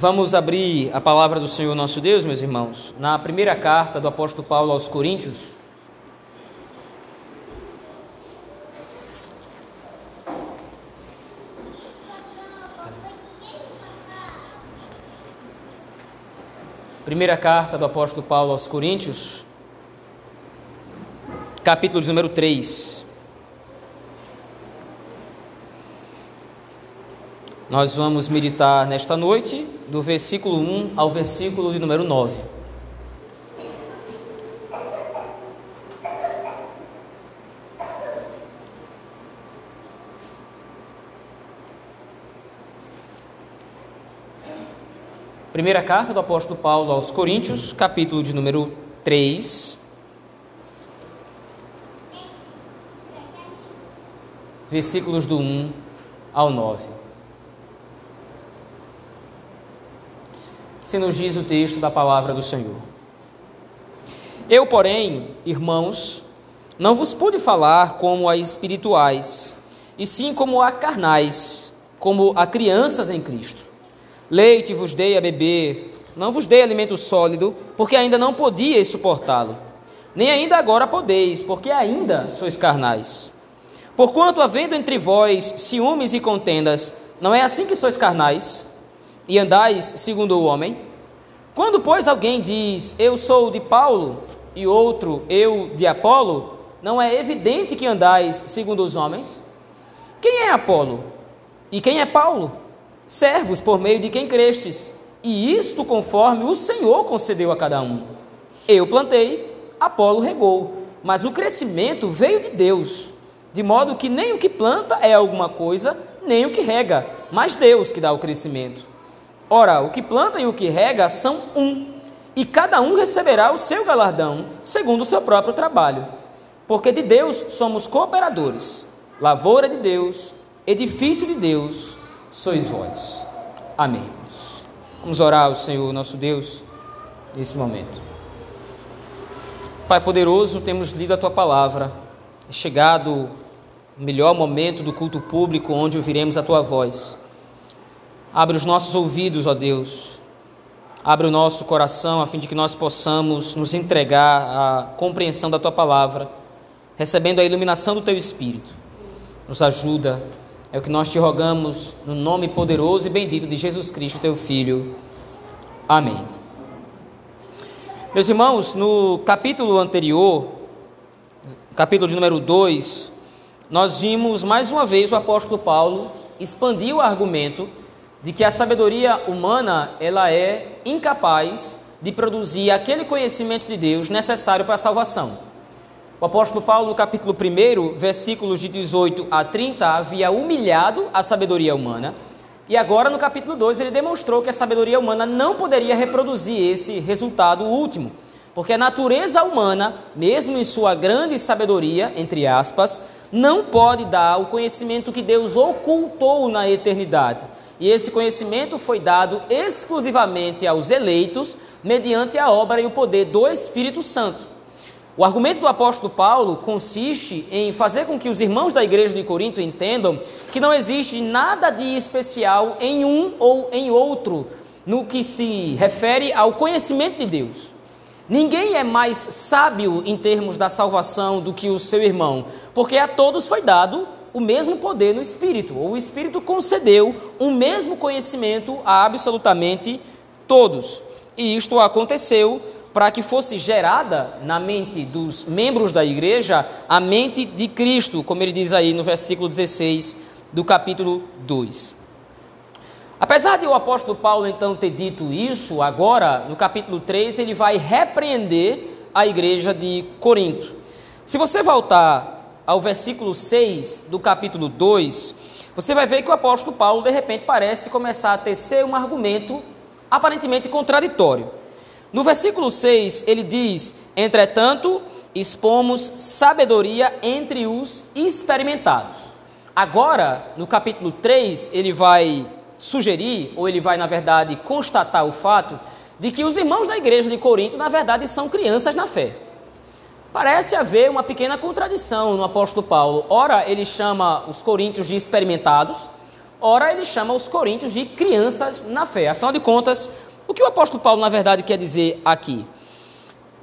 Vamos abrir a palavra do Senhor nosso Deus, meus irmãos, na primeira carta do apóstolo Paulo aos Coríntios. Primeira carta do apóstolo Paulo aos Coríntios, capítulo de número 3. Nós vamos meditar nesta noite do versículo 1 ao versículo de número 9. Primeira carta do apóstolo Paulo aos Coríntios, capítulo de número 3. Versículos do 1 ao 9. Se nos diz o texto da palavra do Senhor. Eu, porém, irmãos, não vos pude falar como a espirituais, e sim como a carnais, como a crianças em Cristo. Leite vos dei a beber, não vos dei alimento sólido, porque ainda não podíeis suportá-lo. Nem ainda agora podeis, porque ainda sois carnais. Porquanto, havendo entre vós ciúmes e contendas, não é assim que sois carnais? E andais segundo o homem? Quando, pois, alguém diz, eu sou de Paulo, e outro, eu de Apolo, não é evidente que andais segundo os homens? Quem é Apolo? E quem é Paulo? Servos por meio de quem crestes, e isto conforme o Senhor concedeu a cada um. Eu plantei, Apolo regou, mas o crescimento veio de Deus, de modo que nem o que planta é alguma coisa, nem o que rega, mas Deus que dá o crescimento. Ora, o que planta e o que rega são um, e cada um receberá o seu galardão, segundo o seu próprio trabalho. Porque de Deus somos cooperadores, lavoura de Deus, edifício de Deus, sois vós. Amém. Vamos orar ao Senhor nosso Deus nesse momento. Pai poderoso, temos lido a tua palavra, é chegado o melhor momento do culto público onde ouviremos a tua voz. Abre os nossos ouvidos, ó Deus. Abre o nosso coração a fim de que nós possamos nos entregar à compreensão da tua palavra, recebendo a iluminação do teu espírito. Nos ajuda, é o que nós te rogamos no nome poderoso e bendito de Jesus Cristo, teu filho. Amém. Meus irmãos, no capítulo anterior, capítulo de número 2, nós vimos mais uma vez o apóstolo Paulo expandir o argumento de que a sabedoria humana ela é incapaz de produzir aquele conhecimento de Deus necessário para a salvação. O apóstolo Paulo, no capítulo 1, versículos de 18 a 30, havia humilhado a sabedoria humana, e agora no capítulo 2 ele demonstrou que a sabedoria humana não poderia reproduzir esse resultado último, porque a natureza humana, mesmo em sua grande sabedoria, entre aspas, não pode dar o conhecimento que Deus ocultou na eternidade e esse conhecimento foi dado exclusivamente aos eleitos mediante a obra e o poder do Espírito Santo. O argumento do apóstolo Paulo consiste em fazer com que os irmãos da igreja de Corinto entendam que não existe nada de especial em um ou em outro no que se refere ao conhecimento de Deus. Ninguém é mais sábio em termos da salvação do que o seu irmão, porque a todos foi dado o mesmo poder no Espírito, ou o Espírito concedeu um mesmo conhecimento a absolutamente todos. E isto aconteceu para que fosse gerada na mente dos membros da igreja a mente de Cristo, como ele diz aí no versículo 16 do capítulo 2. Apesar de o apóstolo Paulo então ter dito isso, agora no capítulo 3 ele vai repreender a igreja de Corinto. Se você voltar ao versículo 6 do capítulo 2, você vai ver que o apóstolo Paulo, de repente, parece começar a tecer um argumento aparentemente contraditório. No versículo 6, ele diz: Entretanto, expomos sabedoria entre os experimentados. Agora, no capítulo 3, ele vai sugerir, ou ele vai, na verdade, constatar o fato de que os irmãos da igreja de Corinto, na verdade, são crianças na fé. Parece haver uma pequena contradição no apóstolo Paulo. Ora, ele chama os coríntios de experimentados, ora ele chama os coríntios de crianças na fé. Afinal de contas, o que o apóstolo Paulo, na verdade, quer dizer aqui?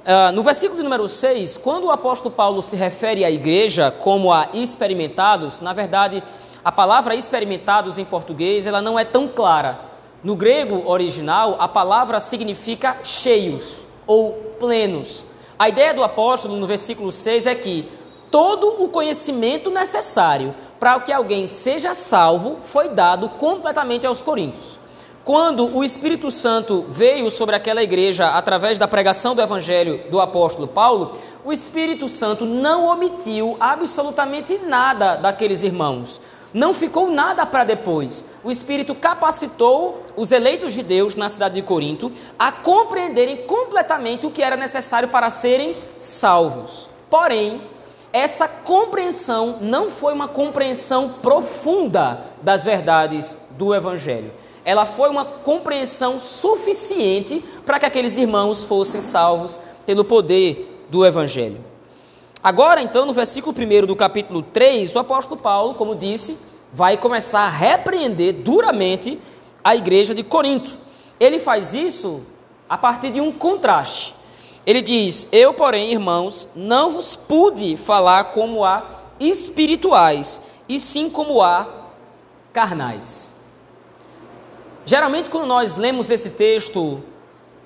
Uh, no versículo número 6, quando o apóstolo Paulo se refere à igreja como a experimentados, na verdade, a palavra experimentados em português ela não é tão clara. No grego original, a palavra significa cheios ou plenos. A ideia do apóstolo no versículo 6 é que todo o conhecimento necessário para que alguém seja salvo foi dado completamente aos coríntios. Quando o Espírito Santo veio sobre aquela igreja através da pregação do evangelho do apóstolo Paulo, o Espírito Santo não omitiu absolutamente nada daqueles irmãos. Não ficou nada para depois. O Espírito capacitou os eleitos de Deus na cidade de Corinto a compreenderem completamente o que era necessário para serem salvos. Porém, essa compreensão não foi uma compreensão profunda das verdades do Evangelho ela foi uma compreensão suficiente para que aqueles irmãos fossem salvos pelo poder do Evangelho. Agora, então, no versículo 1 do capítulo 3, o apóstolo Paulo, como disse, vai começar a repreender duramente a igreja de Corinto. Ele faz isso a partir de um contraste. Ele diz: Eu, porém, irmãos, não vos pude falar como a espirituais, e sim como a carnais. Geralmente, quando nós lemos esse texto,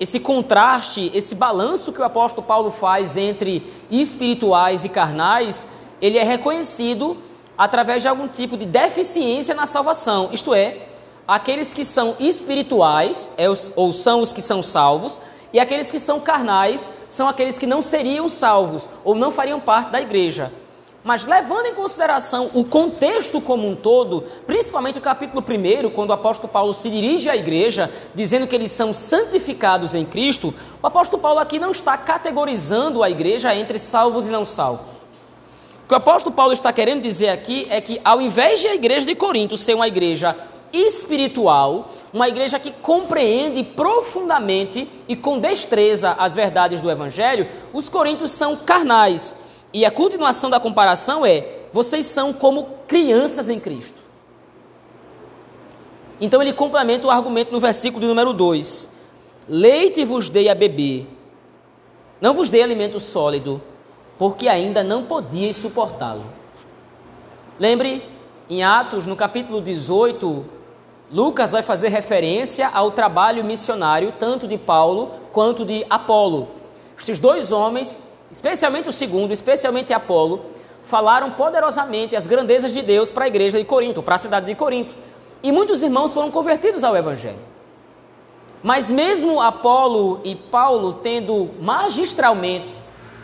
esse contraste, esse balanço que o apóstolo Paulo faz entre espirituais e carnais, ele é reconhecido através de algum tipo de deficiência na salvação, isto é, aqueles que são espirituais, é ou são os que são salvos, e aqueles que são carnais são aqueles que não seriam salvos ou não fariam parte da igreja. Mas levando em consideração o contexto como um todo, principalmente o capítulo 1, quando o apóstolo Paulo se dirige à igreja, dizendo que eles são santificados em Cristo, o apóstolo Paulo aqui não está categorizando a igreja entre salvos e não salvos. O que o apóstolo Paulo está querendo dizer aqui é que, ao invés de a igreja de Corinto ser uma igreja espiritual, uma igreja que compreende profundamente e com destreza as verdades do evangelho, os coríntios são carnais e a continuação da comparação é: vocês são como crianças em Cristo. Então ele complementa o argumento no versículo de número 2: Leite vos dei a beber, não vos dei alimento sólido, porque ainda não podíeis suportá-lo. Lembre, em Atos, no capítulo 18, Lucas vai fazer referência ao trabalho missionário, tanto de Paulo quanto de Apolo. Estes dois homens especialmente o segundo, especialmente Apolo, falaram poderosamente as grandezas de Deus para a igreja de Corinto, para a cidade de Corinto. E muitos irmãos foram convertidos ao Evangelho. Mas mesmo Apolo e Paulo tendo magistralmente,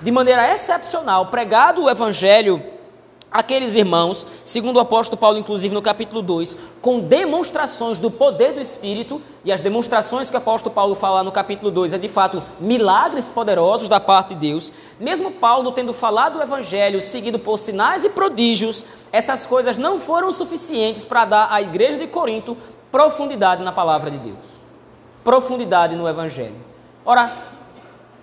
de maneira excepcional, pregado o Evangelho aqueles irmãos, segundo o apóstolo Paulo, inclusive no capítulo 2, com demonstrações do poder do Espírito, e as demonstrações que o apóstolo Paulo fala no capítulo 2 é de fato milagres poderosos da parte de Deus, mesmo Paulo tendo falado o Evangelho seguido por sinais e prodígios, essas coisas não foram suficientes para dar à igreja de Corinto profundidade na palavra de Deus, profundidade no Evangelho. Ora,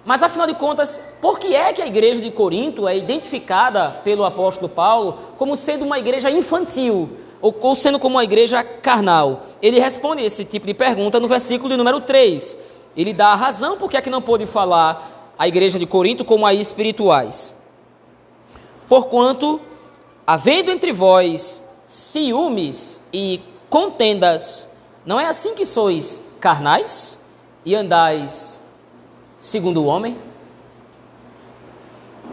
mas afinal de contas, por que é que a igreja de Corinto é identificada pelo apóstolo Paulo como sendo uma igreja infantil ou, sendo como uma igreja carnal? Ele responde esse tipo de pergunta no versículo número 3. Ele dá a razão por que é que não pôde falar a igreja de Corinto como a espirituais. Porquanto, havendo entre vós ciúmes e contendas, não é assim que sois carnais e andais segundo o homem?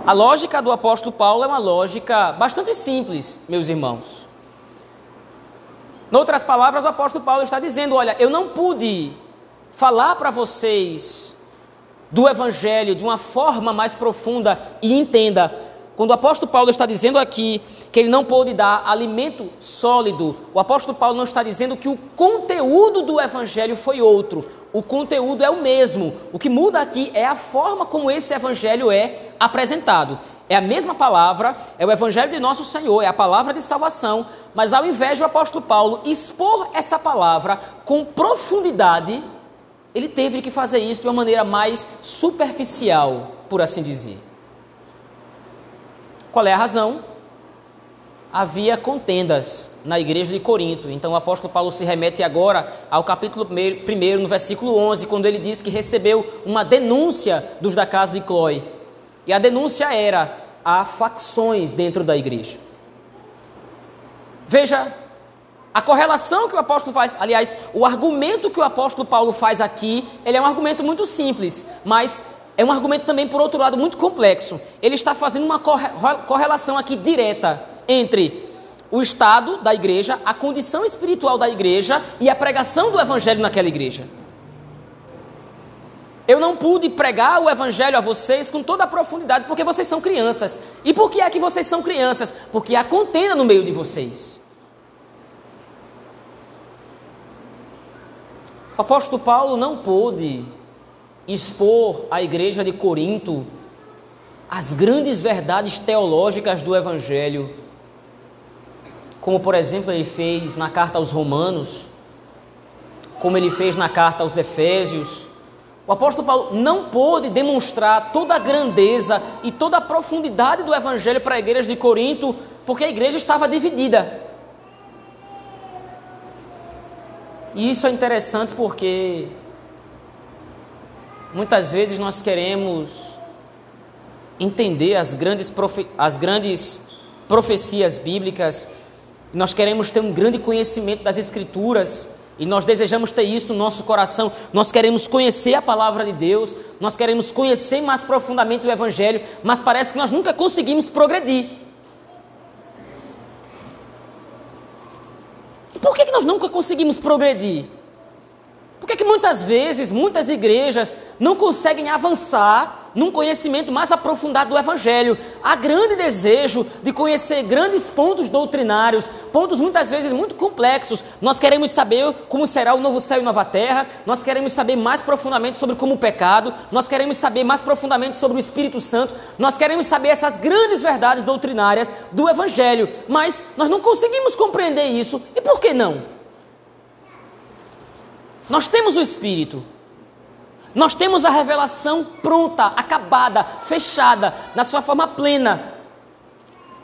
A lógica do apóstolo Paulo é uma lógica bastante simples, meus irmãos. Em outras palavras, o apóstolo Paulo está dizendo: Olha, eu não pude falar para vocês do Evangelho de uma forma mais profunda e entenda. Quando o apóstolo Paulo está dizendo aqui que ele não pôde dar alimento sólido, o apóstolo Paulo não está dizendo que o conteúdo do Evangelho foi outro o conteúdo é o mesmo. O que muda aqui é a forma como esse evangelho é apresentado. É a mesma palavra, é o evangelho de nosso Senhor, é a palavra de salvação, mas ao invés do apóstolo Paulo expor essa palavra com profundidade, ele teve que fazer isso de uma maneira mais superficial, por assim dizer. Qual é a razão? havia contendas na igreja de Corinto. Então o apóstolo Paulo se remete agora ao capítulo 1, no versículo 11, quando ele diz que recebeu uma denúncia dos da casa de Clói. E a denúncia era há facções dentro da igreja. Veja a correlação que o apóstolo faz, aliás, o argumento que o apóstolo Paulo faz aqui, ele é um argumento muito simples, mas é um argumento também, por outro lado, muito complexo. Ele está fazendo uma correlação aqui direta entre o estado da igreja, a condição espiritual da igreja e a pregação do evangelho naquela igreja. Eu não pude pregar o evangelho a vocês com toda a profundidade porque vocês são crianças. E por que é que vocês são crianças? Porque há contenda no meio de vocês. O apóstolo Paulo não pôde expor à igreja de Corinto as grandes verdades teológicas do evangelho, como por exemplo ele fez na carta aos Romanos, como ele fez na carta aos Efésios. O apóstolo Paulo não pôde demonstrar toda a grandeza e toda a profundidade do evangelho para a igreja de Corinto, porque a igreja estava dividida. E isso é interessante porque muitas vezes nós queremos entender as grandes, profe as grandes profecias bíblicas, nós queremos ter um grande conhecimento das Escrituras, e nós desejamos ter isso no nosso coração. Nós queremos conhecer a palavra de Deus, nós queremos conhecer mais profundamente o Evangelho, mas parece que nós nunca conseguimos progredir. Por que, que nós nunca conseguimos progredir? Por que, que muitas vezes, muitas igrejas não conseguem avançar num conhecimento mais aprofundado do Evangelho. Há grande desejo de conhecer grandes pontos doutrinários, pontos muitas vezes muito complexos. Nós queremos saber como será o novo céu e nova terra, nós queremos saber mais profundamente sobre como o pecado, nós queremos saber mais profundamente sobre o Espírito Santo, nós queremos saber essas grandes verdades doutrinárias do Evangelho, mas nós não conseguimos compreender isso. E por que não? Nós temos o Espírito, nós temos a revelação pronta, acabada, fechada, na sua forma plena.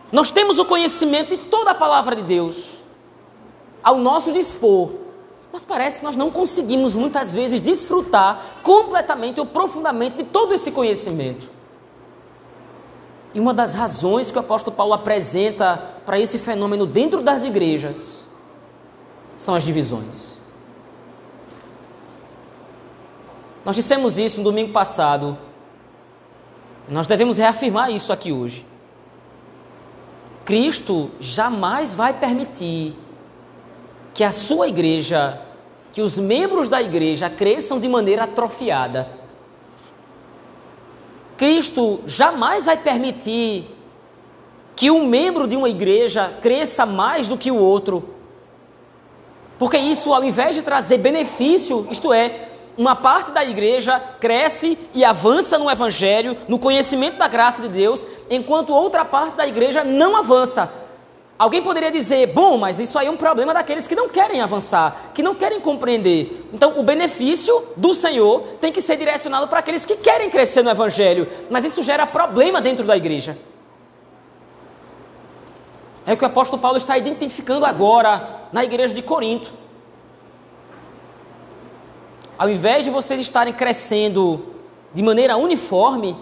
Nós temos o conhecimento de toda a palavra de Deus ao nosso dispor. Mas parece que nós não conseguimos muitas vezes desfrutar completamente ou profundamente de todo esse conhecimento. E uma das razões que o apóstolo Paulo apresenta para esse fenômeno dentro das igrejas são as divisões. Nós dissemos isso no domingo passado. Nós devemos reafirmar isso aqui hoje. Cristo jamais vai permitir que a sua igreja, que os membros da igreja cresçam de maneira atrofiada. Cristo jamais vai permitir que um membro de uma igreja cresça mais do que o outro. Porque isso, ao invés de trazer benefício, isto é, uma parte da igreja cresce e avança no evangelho, no conhecimento da graça de Deus, enquanto outra parte da igreja não avança. Alguém poderia dizer, bom, mas isso aí é um problema daqueles que não querem avançar, que não querem compreender. Então, o benefício do Senhor tem que ser direcionado para aqueles que querem crescer no Evangelho, mas isso gera problema dentro da igreja. É o que o apóstolo Paulo está identificando agora na igreja de Corinto. Ao invés de vocês estarem crescendo de maneira uniforme,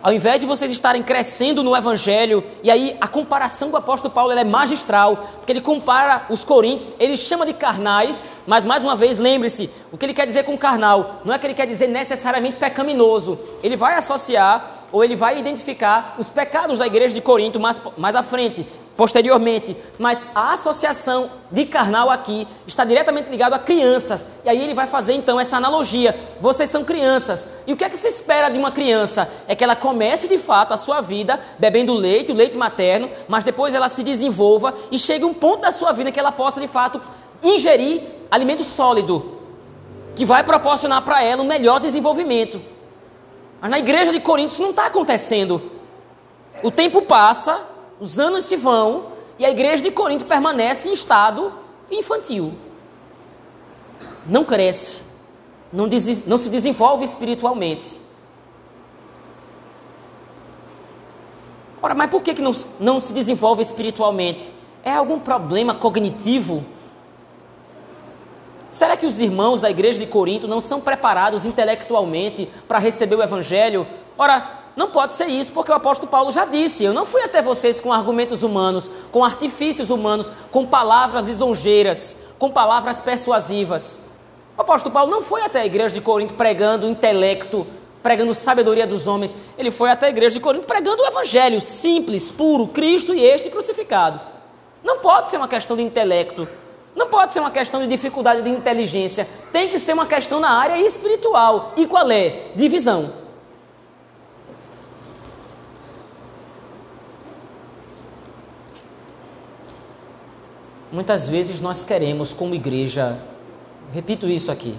ao invés de vocês estarem crescendo no Evangelho, e aí a comparação do apóstolo Paulo é magistral, porque ele compara os coríntios, ele chama de carnais, mas mais uma vez lembre-se, o que ele quer dizer com carnal, não é que ele quer dizer necessariamente pecaminoso, ele vai associar ou ele vai identificar os pecados da igreja de Corinto mais, mais à frente, posteriormente, mas a associação de carnal aqui está diretamente ligado a crianças. E aí ele vai fazer então essa analogia. Vocês são crianças. E o que é que se espera de uma criança? É que ela comece de fato a sua vida bebendo leite, o leite materno, mas depois ela se desenvolva e chegue um ponto da sua vida que ela possa de fato ingerir alimento sólido, que vai proporcionar para ela um melhor desenvolvimento. Mas na igreja de Corinto isso não está acontecendo. O tempo passa, os anos se vão e a igreja de Corinto permanece em estado infantil. Não cresce, não, não se desenvolve espiritualmente. Ora, mas por que, que não, não se desenvolve espiritualmente? É algum problema cognitivo? Será que os irmãos da igreja de Corinto não são preparados intelectualmente para receber o evangelho? Ora, não pode ser isso, porque o apóstolo Paulo já disse: Eu não fui até vocês com argumentos humanos, com artifícios humanos, com palavras lisonjeiras, com palavras persuasivas. O apóstolo Paulo não foi até a igreja de Corinto pregando intelecto, pregando sabedoria dos homens. Ele foi até a igreja de Corinto pregando o evangelho simples, puro, Cristo e este crucificado. Não pode ser uma questão de intelecto. Não pode ser uma questão de dificuldade de inteligência. Tem que ser uma questão na área espiritual. E qual é? Divisão. Muitas vezes nós queremos, como igreja, repito isso aqui.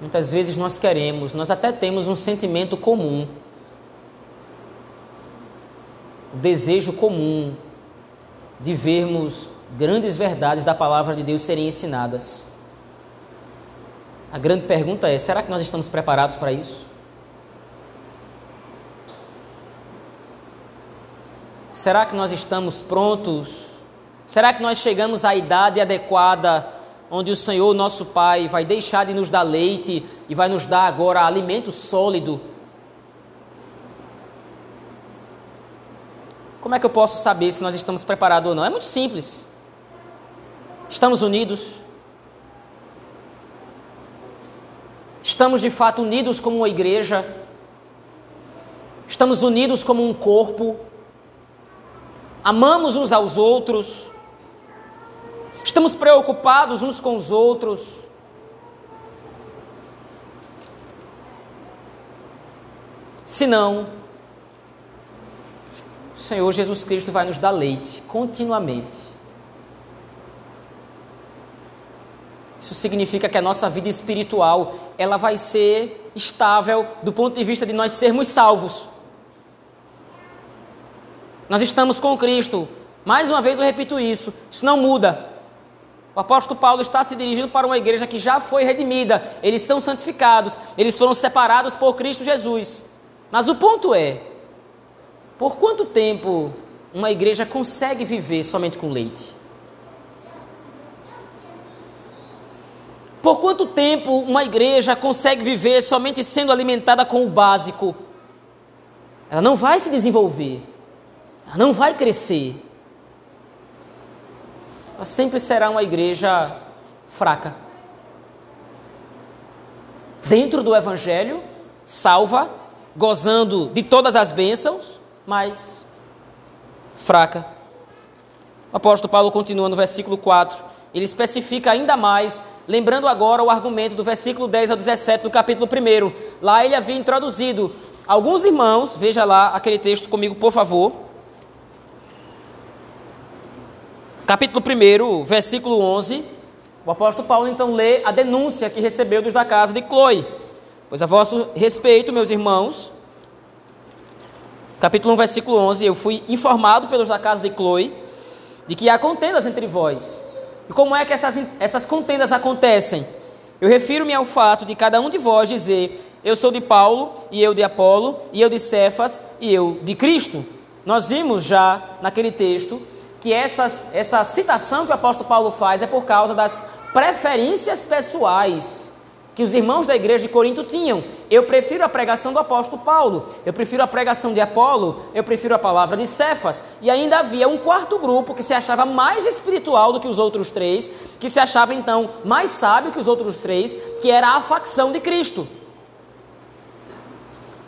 Muitas vezes nós queremos, nós até temos um sentimento comum, o desejo comum de vermos grandes verdades da palavra de Deus serem ensinadas. A grande pergunta é: será que nós estamos preparados para isso? Será que nós estamos prontos? Será que nós chegamos à idade adequada onde o Senhor, nosso Pai, vai deixar de nos dar leite e vai nos dar agora alimento sólido? Como é que eu posso saber se nós estamos preparados ou não? É muito simples. Estamos unidos? Estamos de fato unidos como uma igreja? Estamos unidos como um corpo? Amamos uns aos outros, estamos preocupados uns com os outros. Se não, o Senhor Jesus Cristo vai nos dar leite continuamente. Isso significa que a nossa vida espiritual, ela vai ser estável do ponto de vista de nós sermos salvos. Nós estamos com Cristo. Mais uma vez eu repito isso. Isso não muda. O apóstolo Paulo está se dirigindo para uma igreja que já foi redimida. Eles são santificados. Eles foram separados por Cristo Jesus. Mas o ponto é: por quanto tempo uma igreja consegue viver somente com leite? Por quanto tempo uma igreja consegue viver somente sendo alimentada com o básico? Ela não vai se desenvolver ela não vai crescer. Ela sempre será uma igreja fraca. Dentro do Evangelho, salva, gozando de todas as bênçãos, mas fraca. O apóstolo Paulo continua no versículo 4. Ele especifica ainda mais, lembrando agora o argumento do versículo 10 ao 17 do capítulo 1. Lá ele havia introduzido alguns irmãos, veja lá aquele texto comigo, por favor. Capítulo 1, versículo 11, o apóstolo Paulo então lê a denúncia que recebeu dos da casa de Chloe. Pois a vosso respeito, meus irmãos, capítulo 1, versículo 11, eu fui informado pelos da casa de Chloe de que há contendas entre vós. E como é que essas, essas contendas acontecem? Eu refiro-me ao fato de cada um de vós dizer: Eu sou de Paulo, e eu de Apolo, e eu de Cefas, e eu de Cristo. Nós vimos já naquele texto que essas, essa citação que o apóstolo Paulo faz é por causa das preferências pessoais que os irmãos da igreja de Corinto tinham. Eu prefiro a pregação do apóstolo Paulo, eu prefiro a pregação de Apolo, eu prefiro a palavra de Cefas. E ainda havia um quarto grupo que se achava mais espiritual do que os outros três, que se achava então mais sábio que os outros três, que era a facção de Cristo.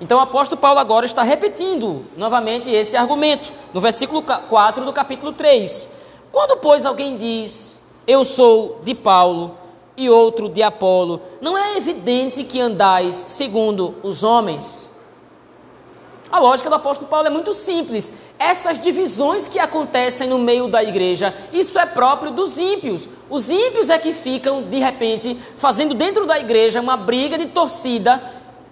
Então o apóstolo Paulo agora está repetindo novamente esse argumento, no versículo 4 do capítulo 3. Quando, pois, alguém diz, eu sou de Paulo e outro de Apolo, não é evidente que andais segundo os homens? A lógica do apóstolo Paulo é muito simples. Essas divisões que acontecem no meio da igreja, isso é próprio dos ímpios. Os ímpios é que ficam, de repente, fazendo dentro da igreja uma briga de torcida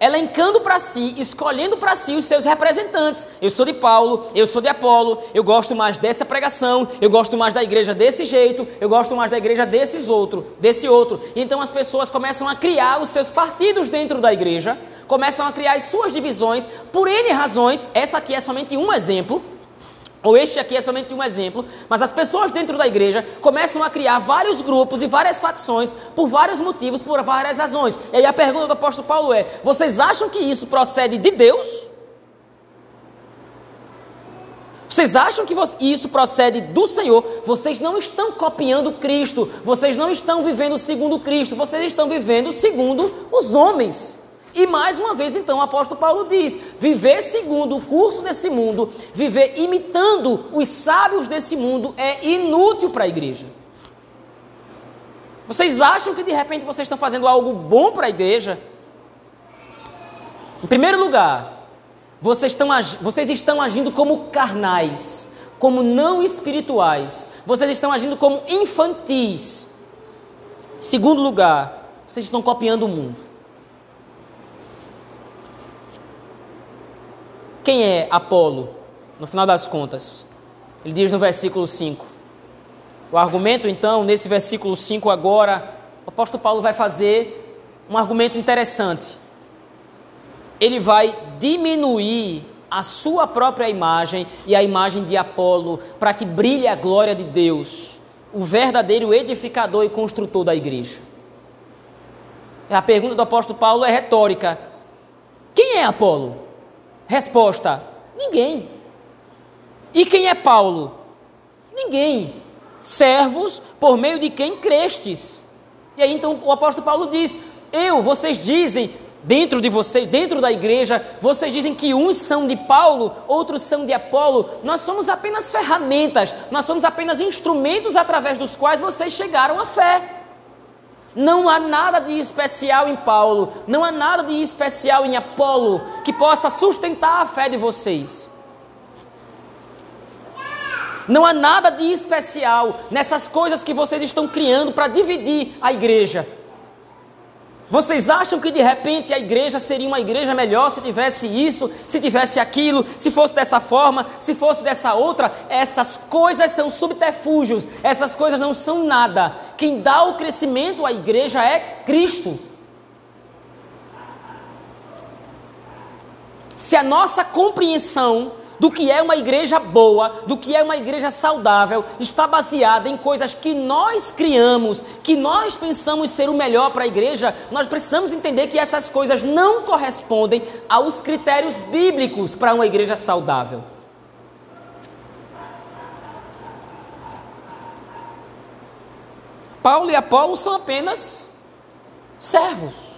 elencando para si, escolhendo para si os seus representantes. Eu sou de Paulo, eu sou de Apolo, eu gosto mais dessa pregação, eu gosto mais da igreja desse jeito, eu gosto mais da igreja desses outro, desse outro. Então as pessoas começam a criar os seus partidos dentro da igreja, começam a criar as suas divisões por N razões. Essa aqui é somente um exemplo, ou este aqui é somente um exemplo, mas as pessoas dentro da igreja começam a criar vários grupos e várias facções por vários motivos, por várias razões. E aí a pergunta do apóstolo Paulo é: vocês acham que isso procede de Deus? Vocês acham que isso procede do Senhor? Vocês não estão copiando Cristo, vocês não estão vivendo segundo Cristo, vocês estão vivendo segundo os homens. E mais uma vez, então, o apóstolo Paulo diz: viver segundo o curso desse mundo, viver imitando os sábios desse mundo é inútil para a igreja. Vocês acham que de repente vocês estão fazendo algo bom para a igreja? Em primeiro lugar, vocês estão, vocês estão agindo como carnais, como não espirituais. Vocês estão agindo como infantis. Segundo lugar, vocês estão copiando o mundo. Quem é Apolo, no final das contas? Ele diz no versículo 5. O argumento, então, nesse versículo 5 agora, o apóstolo Paulo vai fazer um argumento interessante. Ele vai diminuir a sua própria imagem e a imagem de Apolo para que brilhe a glória de Deus, o verdadeiro edificador e construtor da igreja. A pergunta do apóstolo Paulo é retórica: quem é Apolo? Resposta: ninguém. E quem é Paulo? Ninguém. Servos por meio de quem crestes. E aí então o apóstolo Paulo diz: Eu, vocês dizem, dentro de vocês, dentro da igreja, vocês dizem que uns são de Paulo, outros são de Apolo. Nós somos apenas ferramentas, nós somos apenas instrumentos através dos quais vocês chegaram à fé. Não há nada de especial em Paulo, não há nada de especial em Apolo que possa sustentar a fé de vocês. Não há nada de especial nessas coisas que vocês estão criando para dividir a igreja. Vocês acham que de repente a igreja seria uma igreja melhor se tivesse isso, se tivesse aquilo, se fosse dessa forma, se fosse dessa outra? Essas coisas são subterfúgios, essas coisas não são nada. Quem dá o crescimento à igreja é Cristo. Se a nossa compreensão do que é uma igreja boa, do que é uma igreja saudável, está baseada em coisas que nós criamos, que nós pensamos ser o melhor para a igreja, nós precisamos entender que essas coisas não correspondem aos critérios bíblicos para uma igreja saudável. Paulo e Apolo são apenas servos.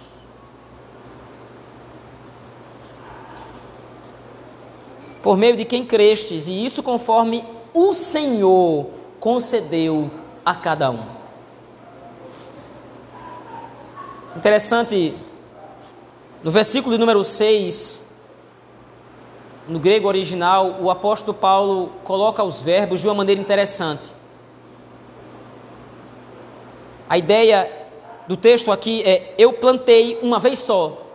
por meio de quem crestes, e isso conforme o Senhor concedeu a cada um. Interessante, no versículo número 6, no grego original, o apóstolo Paulo coloca os verbos de uma maneira interessante. A ideia do texto aqui é: eu plantei uma vez só,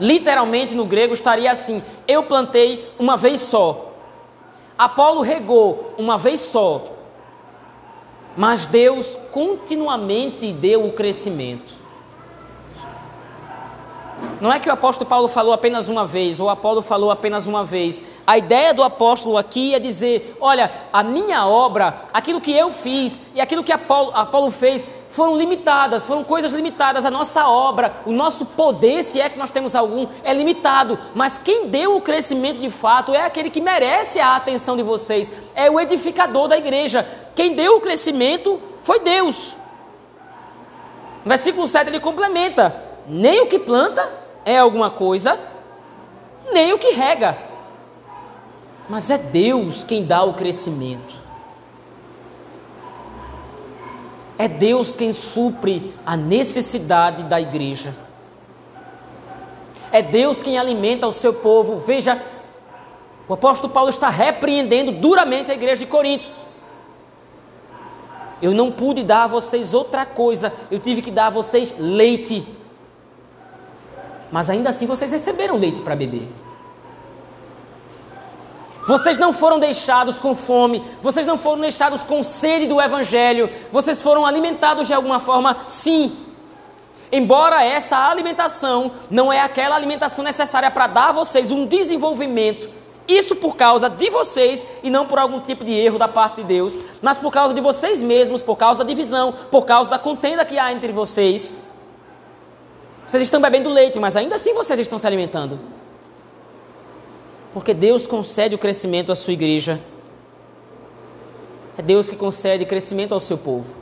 Literalmente no grego estaria assim: eu plantei uma vez só. Apolo regou uma vez só. Mas Deus continuamente deu o crescimento. Não é que o apóstolo Paulo falou apenas uma vez, ou Apolo falou apenas uma vez. A ideia do apóstolo aqui é dizer: olha, a minha obra, aquilo que eu fiz e aquilo que Apolo, Apolo fez, foram limitadas, foram coisas limitadas. A nossa obra, o nosso poder, se é que nós temos algum, é limitado. Mas quem deu o crescimento de fato é aquele que merece a atenção de vocês, é o edificador da igreja. Quem deu o crescimento foi Deus. No versículo 7 ele complementa: nem o que planta é alguma coisa, nem o que rega, mas é Deus quem dá o crescimento. É Deus quem supre a necessidade da igreja. É Deus quem alimenta o seu povo. Veja, o apóstolo Paulo está repreendendo duramente a igreja de Corinto. Eu não pude dar a vocês outra coisa, eu tive que dar a vocês leite. Mas ainda assim vocês receberam leite para beber. Vocês não foram deixados com fome, vocês não foram deixados com sede do Evangelho, vocês foram alimentados de alguma forma, sim. embora essa alimentação não é aquela alimentação necessária para dar a vocês um desenvolvimento, isso por causa de vocês e não por algum tipo de erro da parte de Deus, mas por causa de vocês mesmos, por causa da divisão, por causa da contenda que há entre vocês. Vocês estão bebendo leite, mas ainda assim vocês estão se alimentando. Porque Deus concede o crescimento à sua igreja. É Deus que concede crescimento ao seu povo.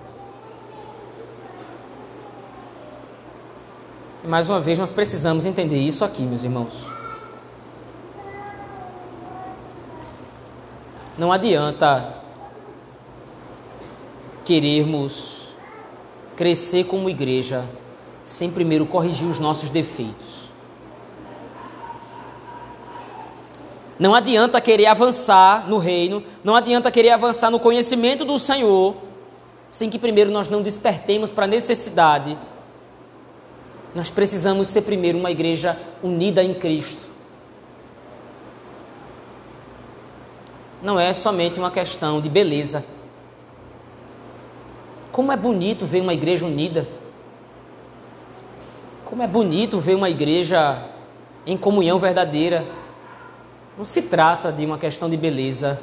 E mais uma vez nós precisamos entender isso aqui, meus irmãos. Não adianta querermos crescer como igreja sem primeiro corrigir os nossos defeitos. Não adianta querer avançar no reino, não adianta querer avançar no conhecimento do Senhor, sem que primeiro nós não despertemos para a necessidade. Nós precisamos ser primeiro uma igreja unida em Cristo. Não é somente uma questão de beleza. Como é bonito ver uma igreja unida. Como é bonito ver uma igreja em comunhão verdadeira. Não se trata de uma questão de beleza,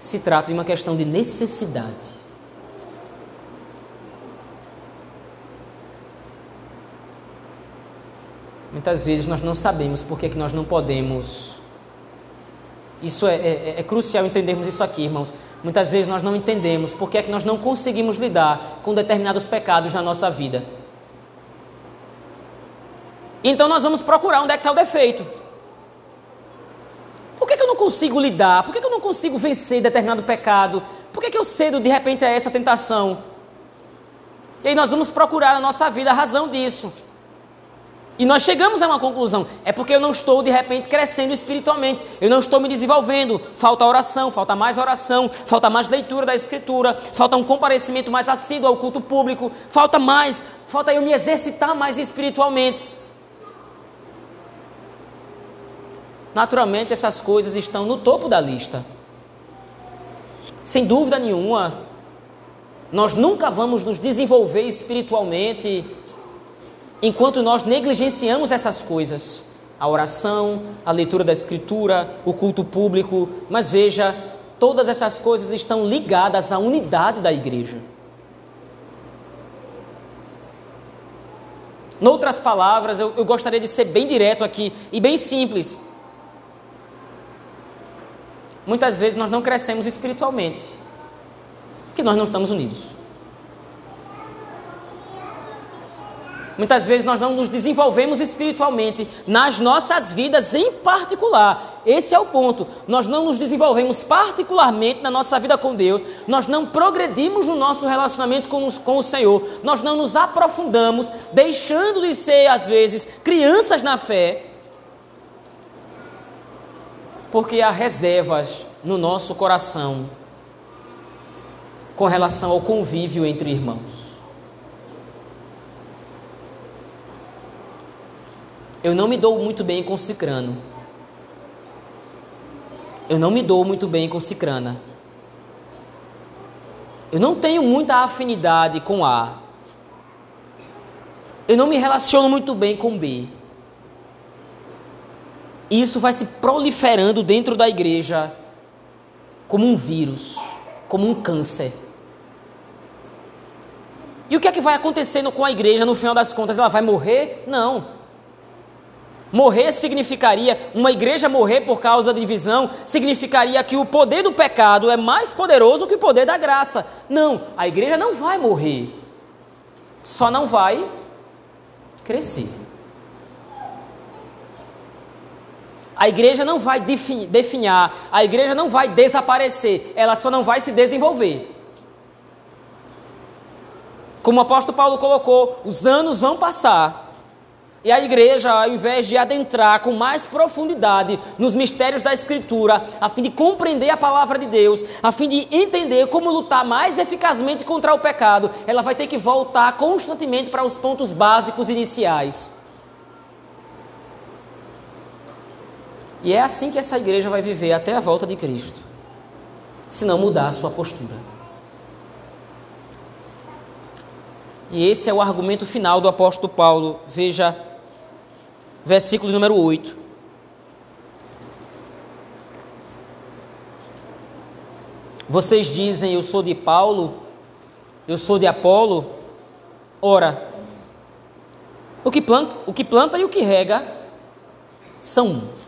se trata de uma questão de necessidade. Muitas vezes nós não sabemos por que, que nós não podemos. Isso é, é, é, crucial entendermos isso aqui, irmãos. Muitas vezes nós não entendemos por que, que nós não conseguimos lidar com determinados pecados na nossa vida. Então nós vamos procurar onde é que está o defeito. Por que, que eu não consigo lidar? Por que, que eu não consigo vencer determinado pecado? Por que, que eu cedo de repente a essa tentação? E aí nós vamos procurar na nossa vida a razão disso. E nós chegamos a uma conclusão: é porque eu não estou de repente crescendo espiritualmente, eu não estou me desenvolvendo. Falta oração, falta mais oração, falta mais leitura da Escritura, falta um comparecimento mais assíduo ao culto público, falta mais, falta eu me exercitar mais espiritualmente. Naturalmente essas coisas estão no topo da lista. Sem dúvida nenhuma, nós nunca vamos nos desenvolver espiritualmente enquanto nós negligenciamos essas coisas. A oração, a leitura da Escritura, o culto público, mas veja, todas essas coisas estão ligadas à unidade da igreja. Noutras palavras, eu, eu gostaria de ser bem direto aqui e bem simples. Muitas vezes nós não crescemos espiritualmente, porque nós não estamos unidos. Muitas vezes nós não nos desenvolvemos espiritualmente nas nossas vidas em particular. Esse é o ponto. Nós não nos desenvolvemos particularmente na nossa vida com Deus. Nós não progredimos no nosso relacionamento com, os, com o Senhor. Nós não nos aprofundamos, deixando de ser, às vezes, crianças na fé porque há reservas no nosso coração com relação ao convívio entre irmãos. Eu não me dou muito bem com cicrano. Eu não me dou muito bem com cicrana. Eu não tenho muita afinidade com A. Eu não me relaciono muito bem com B. Isso vai se proliferando dentro da igreja como um vírus, como um câncer. E o que é que vai acontecendo com a igreja no final das contas? Ela vai morrer? Não. Morrer significaria, uma igreja morrer por causa da divisão, significaria que o poder do pecado é mais poderoso que o poder da graça. Não, a igreja não vai morrer, só não vai crescer. A igreja não vai definhar, a igreja não vai desaparecer, ela só não vai se desenvolver. Como o apóstolo Paulo colocou, os anos vão passar. E a igreja, ao invés de adentrar com mais profundidade nos mistérios da Escritura, a fim de compreender a palavra de Deus, a fim de entender como lutar mais eficazmente contra o pecado, ela vai ter que voltar constantemente para os pontos básicos iniciais. E é assim que essa igreja vai viver até a volta de Cristo, se não mudar a sua postura. E esse é o argumento final do apóstolo Paulo. Veja, versículo número 8. Vocês dizem, eu sou de Paulo, eu sou de Apolo. Ora, o que planta, o que planta e o que rega são um.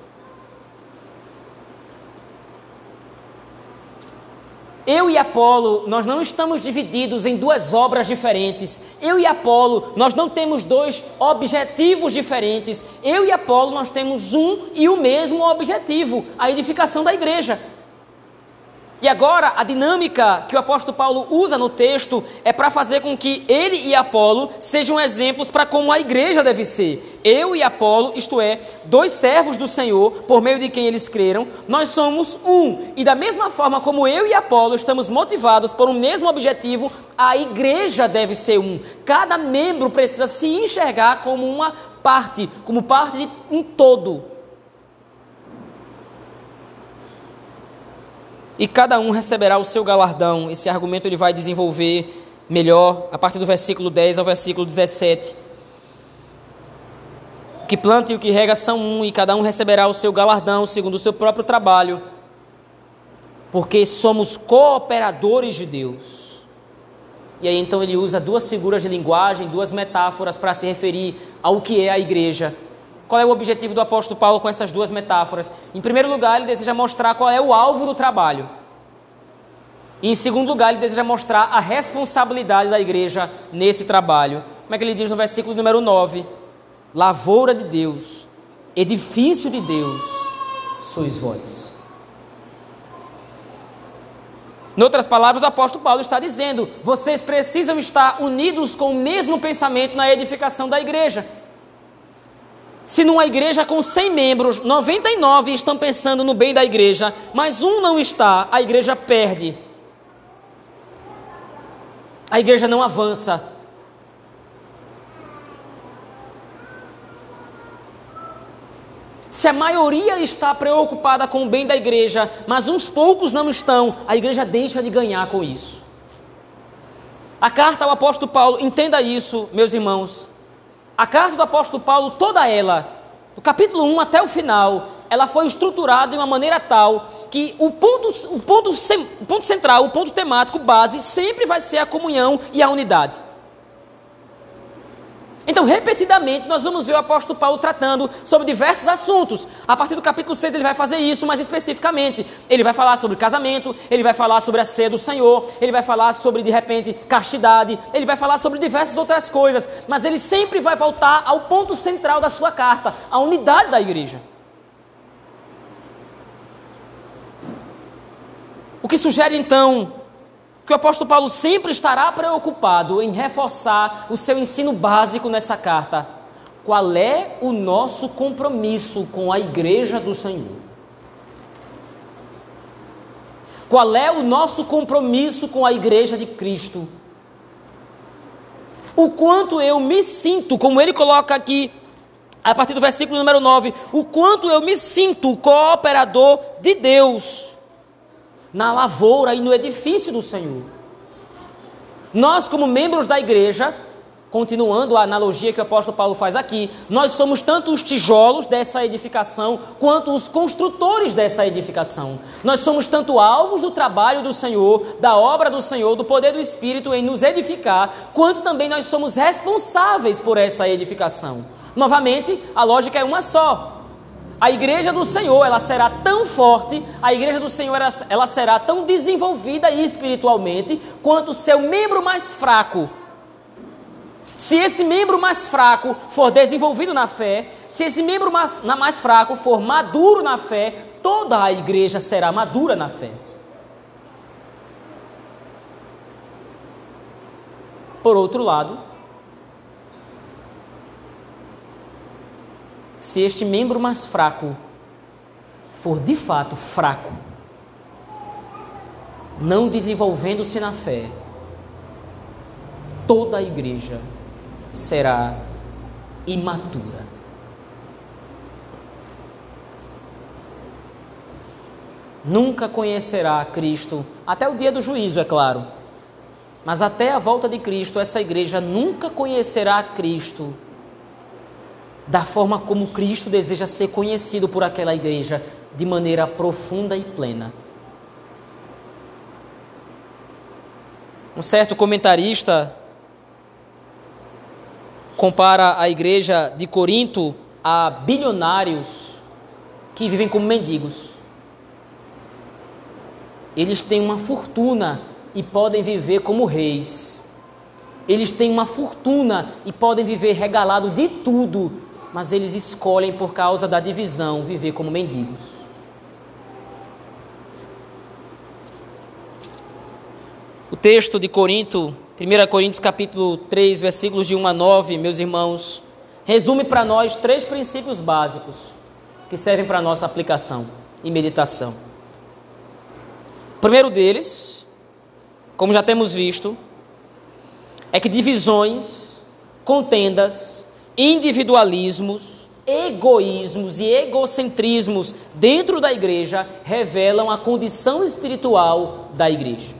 Eu e Apolo, nós não estamos divididos em duas obras diferentes. Eu e Apolo, nós não temos dois objetivos diferentes. Eu e Apolo, nós temos um e o mesmo objetivo: a edificação da igreja. E agora, a dinâmica que o apóstolo Paulo usa no texto é para fazer com que ele e Apolo sejam exemplos para como a igreja deve ser. Eu e Apolo, isto é, dois servos do Senhor, por meio de quem eles creram, nós somos um. E da mesma forma como eu e Apolo estamos motivados por um mesmo objetivo, a igreja deve ser um. Cada membro precisa se enxergar como uma parte, como parte de um todo. E cada um receberá o seu galardão. Esse argumento ele vai desenvolver melhor a partir do versículo 10 ao versículo 17. O que planta e o que rega são um, e cada um receberá o seu galardão segundo o seu próprio trabalho, porque somos cooperadores de Deus. E aí então ele usa duas figuras de linguagem, duas metáforas para se referir ao que é a igreja. Qual é o objetivo do apóstolo Paulo com essas duas metáforas? Em primeiro lugar, ele deseja mostrar qual é o alvo do trabalho. E em segundo lugar, ele deseja mostrar a responsabilidade da igreja nesse trabalho. Como é que ele diz no versículo número 9? Lavoura de Deus, edifício de Deus, sois vós. Em outras palavras, o apóstolo Paulo está dizendo: vocês precisam estar unidos com o mesmo pensamento na edificação da igreja. Se numa igreja com 100 membros, 99 estão pensando no bem da igreja, mas um não está, a igreja perde. A igreja não avança. Se a maioria está preocupada com o bem da igreja, mas uns poucos não estão, a igreja deixa de ganhar com isso. A carta ao apóstolo Paulo, entenda isso, meus irmãos. A carta do apóstolo Paulo, toda ela, do capítulo 1 até o final, ela foi estruturada de uma maneira tal que o ponto, o ponto, o ponto central, o ponto temático base sempre vai ser a comunhão e a unidade. Então, repetidamente, nós vamos ver o apóstolo Paulo tratando sobre diversos assuntos. A partir do capítulo 6, ele vai fazer isso mais especificamente. Ele vai falar sobre casamento, ele vai falar sobre a ceia do Senhor, ele vai falar sobre, de repente, castidade, ele vai falar sobre diversas outras coisas. Mas ele sempre vai voltar ao ponto central da sua carta, a unidade da igreja. O que sugere, então, que o apóstolo Paulo sempre estará preocupado em reforçar o seu ensino básico nessa carta. Qual é o nosso compromisso com a igreja do Senhor? Qual é o nosso compromisso com a igreja de Cristo? O quanto eu me sinto, como ele coloca aqui, a partir do versículo número 9, o quanto eu me sinto cooperador de Deus na lavoura e no edifício do Senhor. Nós, como membros da igreja, continuando a analogia que o apóstolo Paulo faz aqui, nós somos tanto os tijolos dessa edificação quanto os construtores dessa edificação. Nós somos tanto alvos do trabalho do Senhor, da obra do Senhor, do poder do Espírito em nos edificar, quanto também nós somos responsáveis por essa edificação. Novamente, a lógica é uma só. A igreja do Senhor, ela será tão forte, a igreja do Senhor, ela, ela será tão desenvolvida espiritualmente, quanto o seu membro mais fraco. Se esse membro mais fraco for desenvolvido na fé, se esse membro mais, mais fraco for maduro na fé, toda a igreja será madura na fé. Por outro lado, se este membro mais fraco for de fato fraco, não desenvolvendo-se na fé, toda a igreja será imatura. Nunca conhecerá Cristo, até o dia do juízo, é claro. Mas até a volta de Cristo, essa igreja nunca conhecerá Cristo da forma como Cristo deseja ser conhecido por aquela igreja, de maneira profunda e plena. Um certo comentarista compara a igreja de Corinto a bilionários que vivem como mendigos. Eles têm uma fortuna e podem viver como reis. Eles têm uma fortuna e podem viver regalado de tudo, mas eles escolhem por causa da divisão viver como mendigos. O texto de Corinto, 1 Coríntios capítulo 3, versículos de 1 a 9, meus irmãos, resume para nós três princípios básicos que servem para nossa aplicação e meditação. O primeiro deles, como já temos visto, é que divisões, contendas, individualismos, egoísmos e egocentrismos dentro da igreja revelam a condição espiritual da igreja.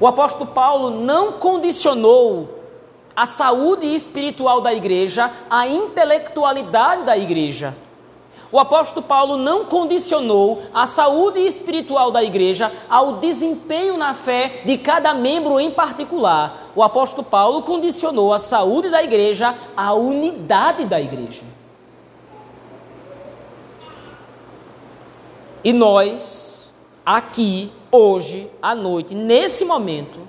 O apóstolo Paulo não condicionou a saúde espiritual da igreja à intelectualidade da igreja o apóstolo Paulo não condicionou a saúde espiritual da igreja ao desempenho na fé de cada membro em particular. O apóstolo Paulo condicionou a saúde da igreja à unidade da igreja. E nós, aqui, hoje, à noite, nesse momento,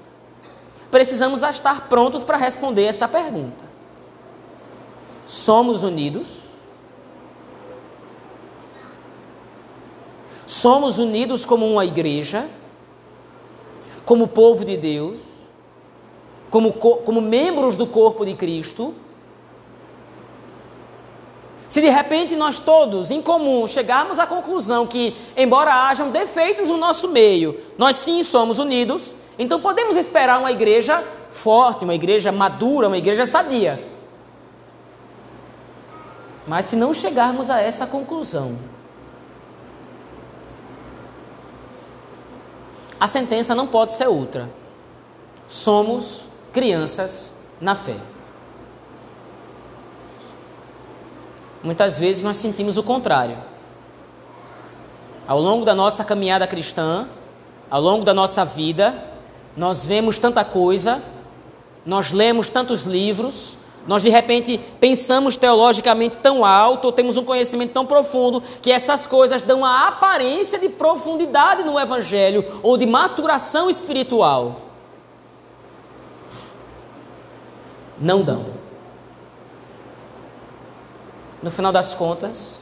precisamos estar prontos para responder essa pergunta. Somos unidos? Somos unidos como uma igreja, como povo de Deus, como, como membros do corpo de Cristo. Se de repente nós todos, em comum, chegarmos à conclusão que, embora hajam defeitos no nosso meio, nós sim somos unidos, então podemos esperar uma igreja forte, uma igreja madura, uma igreja sadia. Mas se não chegarmos a essa conclusão, a sentença não pode ser outra. Somos crianças na fé. Muitas vezes nós sentimos o contrário. Ao longo da nossa caminhada cristã, ao longo da nossa vida, nós vemos tanta coisa, nós lemos tantos livros, nós de repente pensamos teologicamente tão alto, temos um conhecimento tão profundo, que essas coisas dão a aparência de profundidade no Evangelho ou de maturação espiritual. Não dão. No final das contas,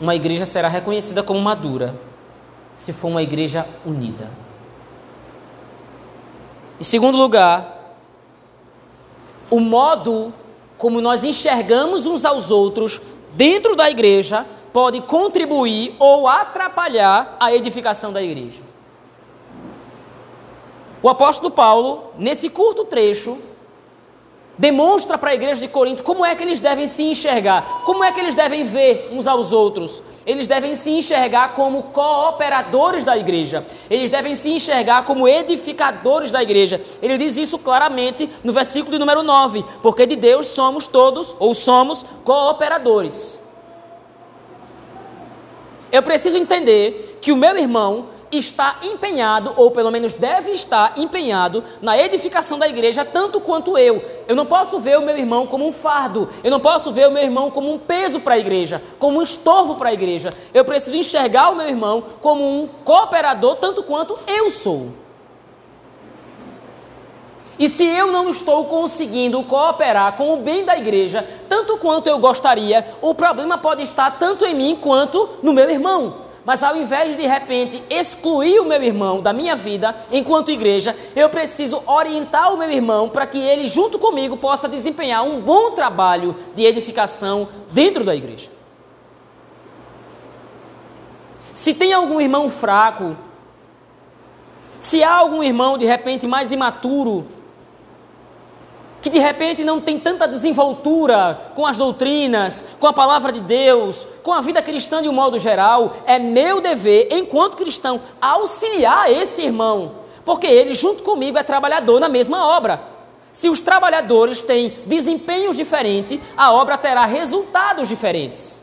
uma igreja será reconhecida como madura se for uma igreja unida. Em segundo lugar, o modo como nós enxergamos uns aos outros dentro da igreja pode contribuir ou atrapalhar a edificação da igreja. O apóstolo Paulo, nesse curto trecho, demonstra para a igreja de Corinto como é que eles devem se enxergar, como é que eles devem ver uns aos outros. Eles devem se enxergar como cooperadores da igreja, eles devem se enxergar como edificadores da igreja. Ele diz isso claramente no versículo de número 9: porque de Deus somos todos, ou somos, cooperadores. Eu preciso entender que o meu irmão está empenhado, ou pelo menos deve estar empenhado, na edificação da igreja, tanto quanto eu. Eu não posso ver o meu irmão como um fardo, eu não posso ver o meu irmão como um peso para a igreja, como um estorvo para a igreja. Eu preciso enxergar o meu irmão como um cooperador, tanto quanto eu sou. E se eu não estou conseguindo cooperar com o bem da igreja, tanto quanto eu gostaria, o problema pode estar tanto em mim quanto no meu irmão. Mas ao invés de de repente excluir o meu irmão da minha vida enquanto igreja, eu preciso orientar o meu irmão para que ele, junto comigo, possa desempenhar um bom trabalho de edificação dentro da igreja. Se tem algum irmão fraco, se há algum irmão de repente mais imaturo, que de repente não tem tanta desenvoltura com as doutrinas, com a palavra de Deus, com a vida cristã de um modo geral, é meu dever, enquanto cristão, auxiliar esse irmão, porque ele, junto comigo, é trabalhador na mesma obra. Se os trabalhadores têm desempenhos diferentes, a obra terá resultados diferentes.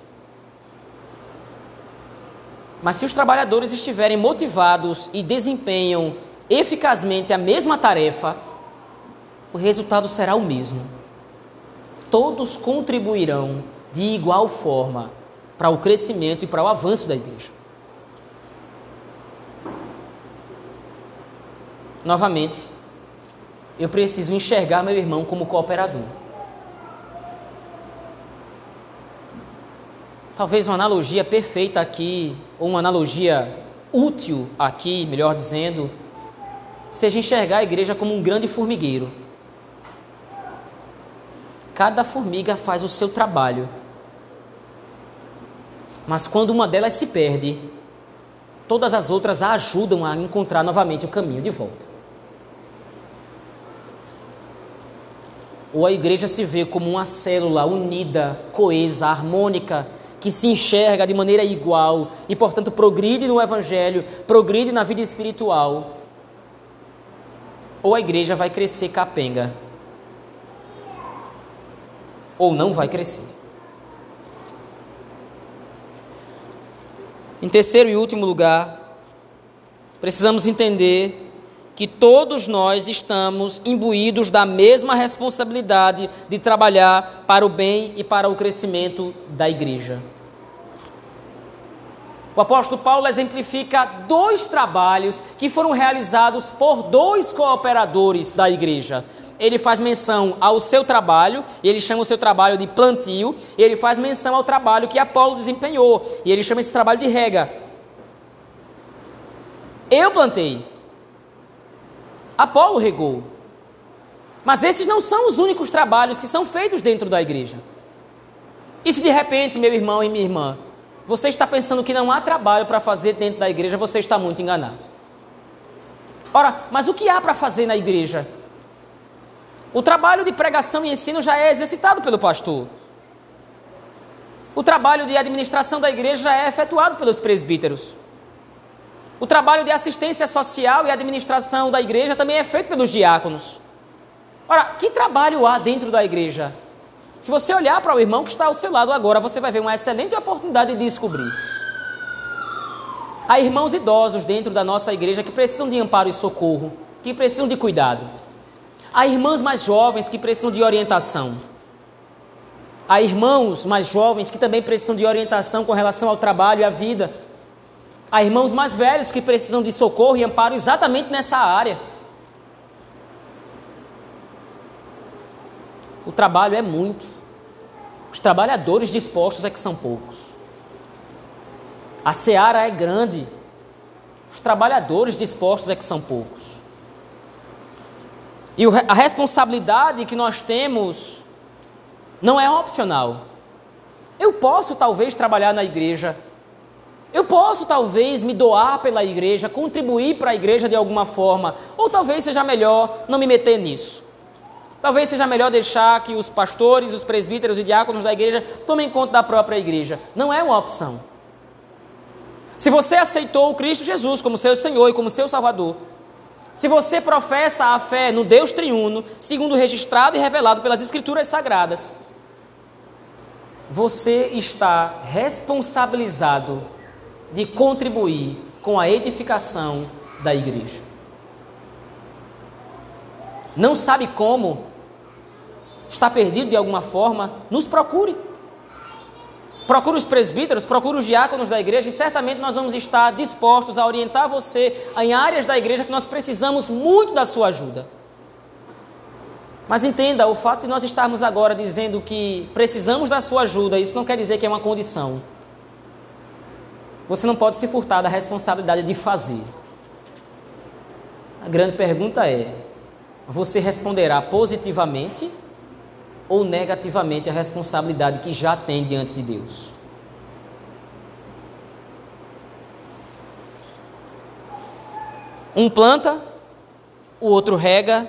Mas se os trabalhadores estiverem motivados e desempenham eficazmente a mesma tarefa, o resultado será o mesmo. Todos contribuirão de igual forma para o crescimento e para o avanço da igreja. Novamente, eu preciso enxergar meu irmão como cooperador. Talvez uma analogia perfeita aqui, ou uma analogia útil aqui, melhor dizendo, seja enxergar a igreja como um grande formigueiro. Cada formiga faz o seu trabalho. Mas quando uma delas se perde, todas as outras a ajudam a encontrar novamente o caminho de volta. Ou a igreja se vê como uma célula unida, coesa, harmônica, que se enxerga de maneira igual e, portanto, progride no evangelho, progride na vida espiritual. Ou a igreja vai crescer capenga, ou não vai crescer. Em terceiro e último lugar, precisamos entender que todos nós estamos imbuídos da mesma responsabilidade de trabalhar para o bem e para o crescimento da igreja. O apóstolo Paulo exemplifica dois trabalhos que foram realizados por dois cooperadores da igreja. Ele faz menção ao seu trabalho, e ele chama o seu trabalho de plantio, e ele faz menção ao trabalho que Apolo desempenhou, e ele chama esse trabalho de rega. Eu plantei, Apolo regou. Mas esses não são os únicos trabalhos que são feitos dentro da igreja. E se de repente, meu irmão e minha irmã, você está pensando que não há trabalho para fazer dentro da igreja, você está muito enganado. Ora, mas o que há para fazer na igreja? O trabalho de pregação e ensino já é exercitado pelo pastor. O trabalho de administração da igreja já é efetuado pelos presbíteros. O trabalho de assistência social e administração da igreja também é feito pelos diáconos. Ora, que trabalho há dentro da igreja? Se você olhar para o irmão que está ao seu lado agora, você vai ver uma excelente oportunidade de descobrir. Há irmãos idosos dentro da nossa igreja que precisam de amparo e socorro, que precisam de cuidado. Há irmãs mais jovens que precisam de orientação. Há irmãos mais jovens que também precisam de orientação com relação ao trabalho e à vida. Há irmãos mais velhos que precisam de socorro e amparo exatamente nessa área. O trabalho é muito. Os trabalhadores dispostos é que são poucos. A seara é grande. Os trabalhadores dispostos é que são poucos. E a responsabilidade que nós temos não é opcional. Eu posso talvez trabalhar na igreja eu posso talvez me doar pela igreja, contribuir para a igreja de alguma forma, ou talvez seja melhor não me meter nisso. Talvez seja melhor deixar que os pastores, os presbíteros e diáconos da igreja tomem conta da própria igreja. Não é uma opção. Se você aceitou o Cristo Jesus como seu Senhor e como seu Salvador, se você professa a fé no Deus triuno, segundo registrado e revelado pelas Escrituras Sagradas, você está responsabilizado de contribuir com a edificação da igreja. Não sabe como? Está perdido de alguma forma? Nos procure. Procure os presbíteros, procure os diáconos da igreja e certamente nós vamos estar dispostos a orientar você em áreas da igreja que nós precisamos muito da sua ajuda. Mas entenda, o fato de nós estarmos agora dizendo que precisamos da sua ajuda, isso não quer dizer que é uma condição. Você não pode se furtar da responsabilidade de fazer. A grande pergunta é: você responderá positivamente ou negativamente a responsabilidade que já tem diante de Deus? Um planta, o outro rega,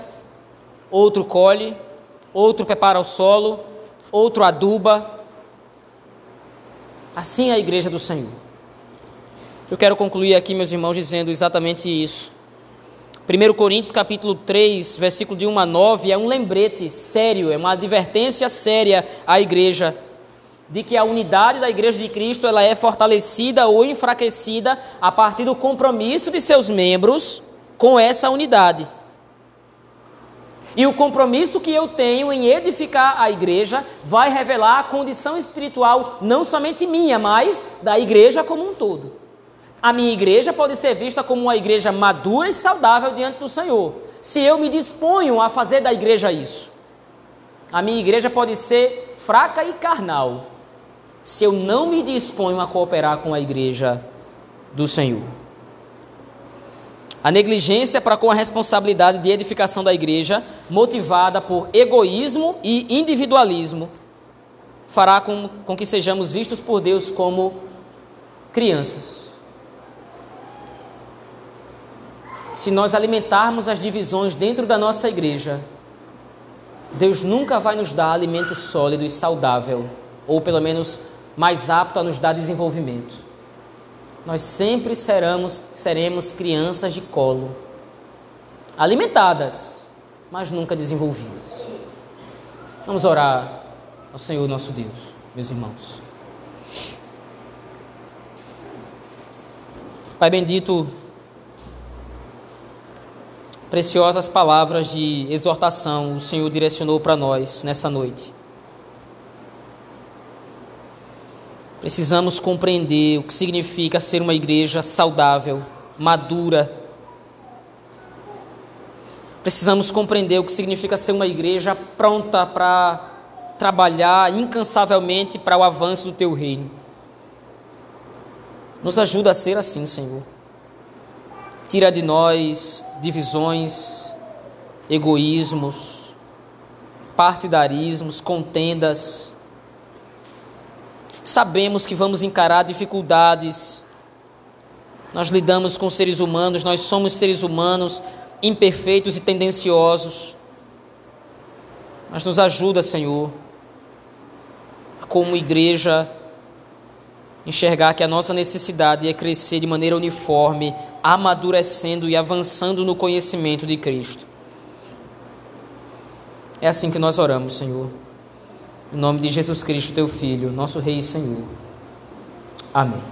outro colhe, outro prepara o solo, outro aduba. Assim é a igreja do Senhor. Eu quero concluir aqui, meus irmãos, dizendo exatamente isso. 1 Coríntios capítulo 3, versículo de 1 a 9, é um lembrete sério, é uma advertência séria à igreja de que a unidade da igreja de Cristo ela é fortalecida ou enfraquecida a partir do compromisso de seus membros com essa unidade. E o compromisso que eu tenho em edificar a igreja vai revelar a condição espiritual não somente minha, mas da igreja como um todo. A minha igreja pode ser vista como uma igreja madura e saudável diante do Senhor, se eu me disponho a fazer da igreja isso. A minha igreja pode ser fraca e carnal, se eu não me disponho a cooperar com a igreja do Senhor. A negligência para com a responsabilidade de edificação da igreja, motivada por egoísmo e individualismo, fará com, com que sejamos vistos por Deus como crianças. Se nós alimentarmos as divisões dentro da nossa igreja, Deus nunca vai nos dar alimento sólido e saudável, ou pelo menos mais apto a nos dar desenvolvimento nós sempre seremos, seremos crianças de colo, alimentadas, mas nunca desenvolvidas. Vamos orar ao Senhor nosso Deus, meus irmãos. Pai bendito, preciosas palavras de exortação o Senhor direcionou para nós nessa noite. Precisamos compreender o que significa ser uma igreja saudável, madura. Precisamos compreender o que significa ser uma igreja pronta para trabalhar incansavelmente para o avanço do teu reino. Nos ajuda a ser assim, Senhor. Tira de nós divisões, egoísmos, partidarismos, contendas Sabemos que vamos encarar dificuldades. Nós lidamos com seres humanos, nós somos seres humanos imperfeitos e tendenciosos. Mas nos ajuda, Senhor, como igreja, enxergar que a nossa necessidade é crescer de maneira uniforme, amadurecendo e avançando no conhecimento de Cristo. É assim que nós oramos, Senhor. Em nome de Jesus Cristo, teu Filho, nosso Rei e Senhor. Amém.